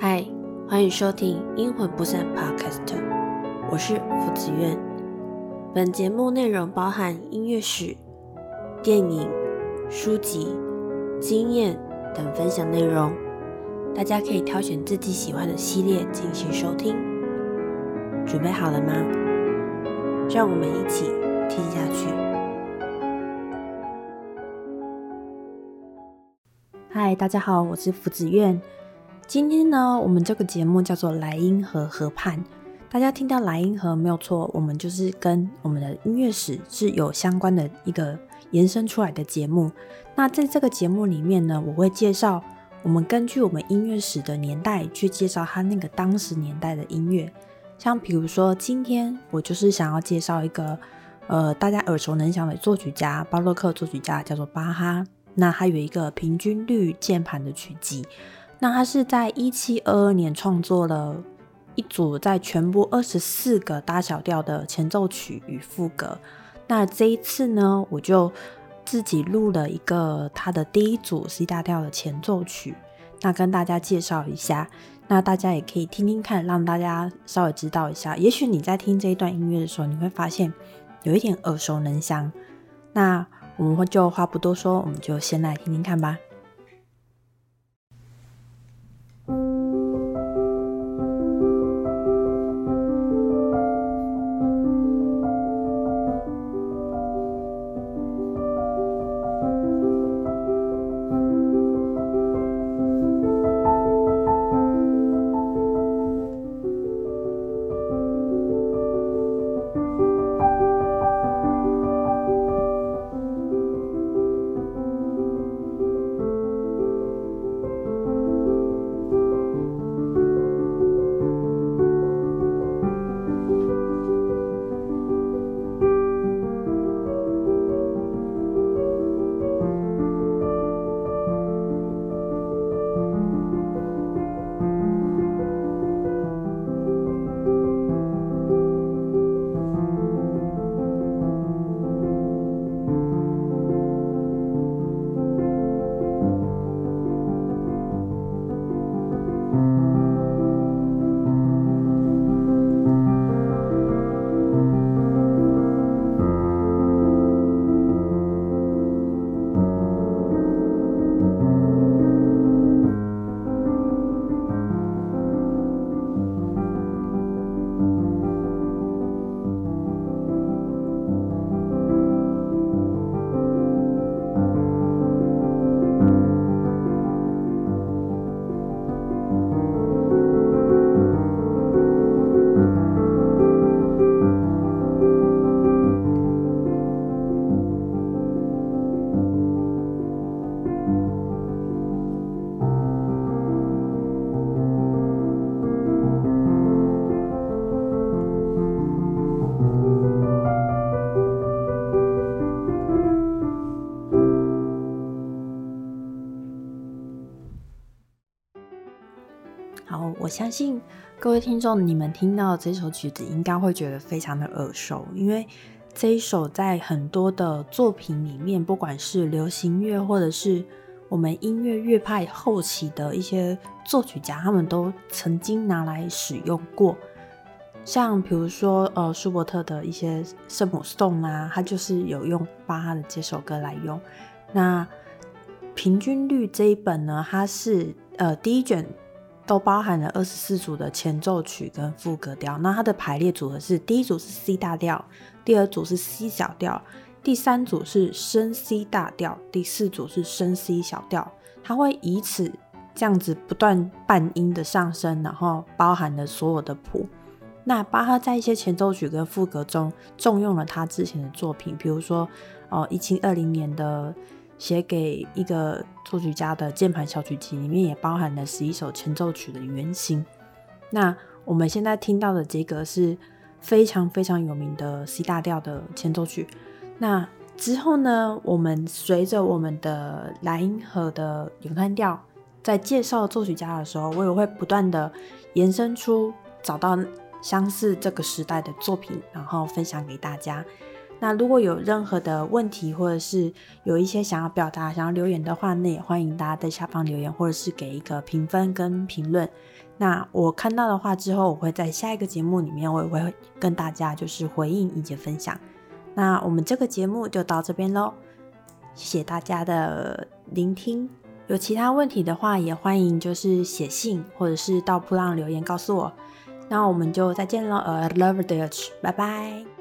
嗨，欢迎收听《阴魂不散》Podcast，我是福子苑。本节目内容包含音乐史、电影、书籍、经验等分享内容，大家可以挑选自己喜欢的系列进行收听。准备好了吗？让我们一起听下去。嗨，大家好，我是福子苑。今天呢，我们这个节目叫做莱茵河河畔。大家听到莱茵河没有错，我们就是跟我们的音乐史是有相关的一个延伸出来的节目。那在这个节目里面呢，我会介绍我们根据我们音乐史的年代去介绍它那个当时年代的音乐。像比如说，今天我就是想要介绍一个呃大家耳熟能详的作曲家，巴洛克作曲家叫做巴哈。那他有一个平均律键盘的曲集。那他是在一七二二年创作了一组在全部二十四个大小调的前奏曲与副歌。那这一次呢，我就自己录了一个他的第一组 C 大调的前奏曲，那跟大家介绍一下。那大家也可以听听看，让大家稍微知道一下。也许你在听这一段音乐的时候，你会发现有一点耳熟能详。那我们就话不多说，我们就先来听听看吧。相信各位听众，你们听到这首曲子，应该会觉得非常的耳熟，因为这一首在很多的作品里面，不管是流行乐，或者是我们音乐乐派后期的一些作曲家，他们都曾经拿来使用过。像比如说，呃，舒伯特的一些圣母颂啊，他就是有用巴哈的这首歌来用。那平均律这一本呢，它是呃第一卷。都包含了二十四组的前奏曲跟副歌调，那它的排列组合是：第一组是 C 大调，第二组是 C 小调，第三组是升 C 大调，第四组是升 C 小调。它会以此这样子不断半音的上升，然后包含了所有的谱。那巴哈在一些前奏曲跟副歌中重用了他之前的作品，比如说哦，一七二零年的。写给一个作曲家的键盘小曲集里面也包含了十一首前奏曲的原型。那我们现在听到的这个是非常非常有名的 C 大调的前奏曲。那之后呢，我们随着我们的莱茵河的咏叹调在介绍作曲家的时候，我也会不断的延伸出找到相似这个时代的作品，然后分享给大家。那如果有任何的问题，或者是有一些想要表达、想要留言的话，那也欢迎大家在下方留言，或者是给一个评分跟评论。那我看到的话之后，我会在下一个节目里面，我也会跟大家就是回应以及分享。那我们这个节目就到这边喽，谢谢大家的聆听。有其他问题的话，也欢迎就是写信或者是到铺浪留言告诉我。那我们就再见喽，呃，Love Dutch，拜拜。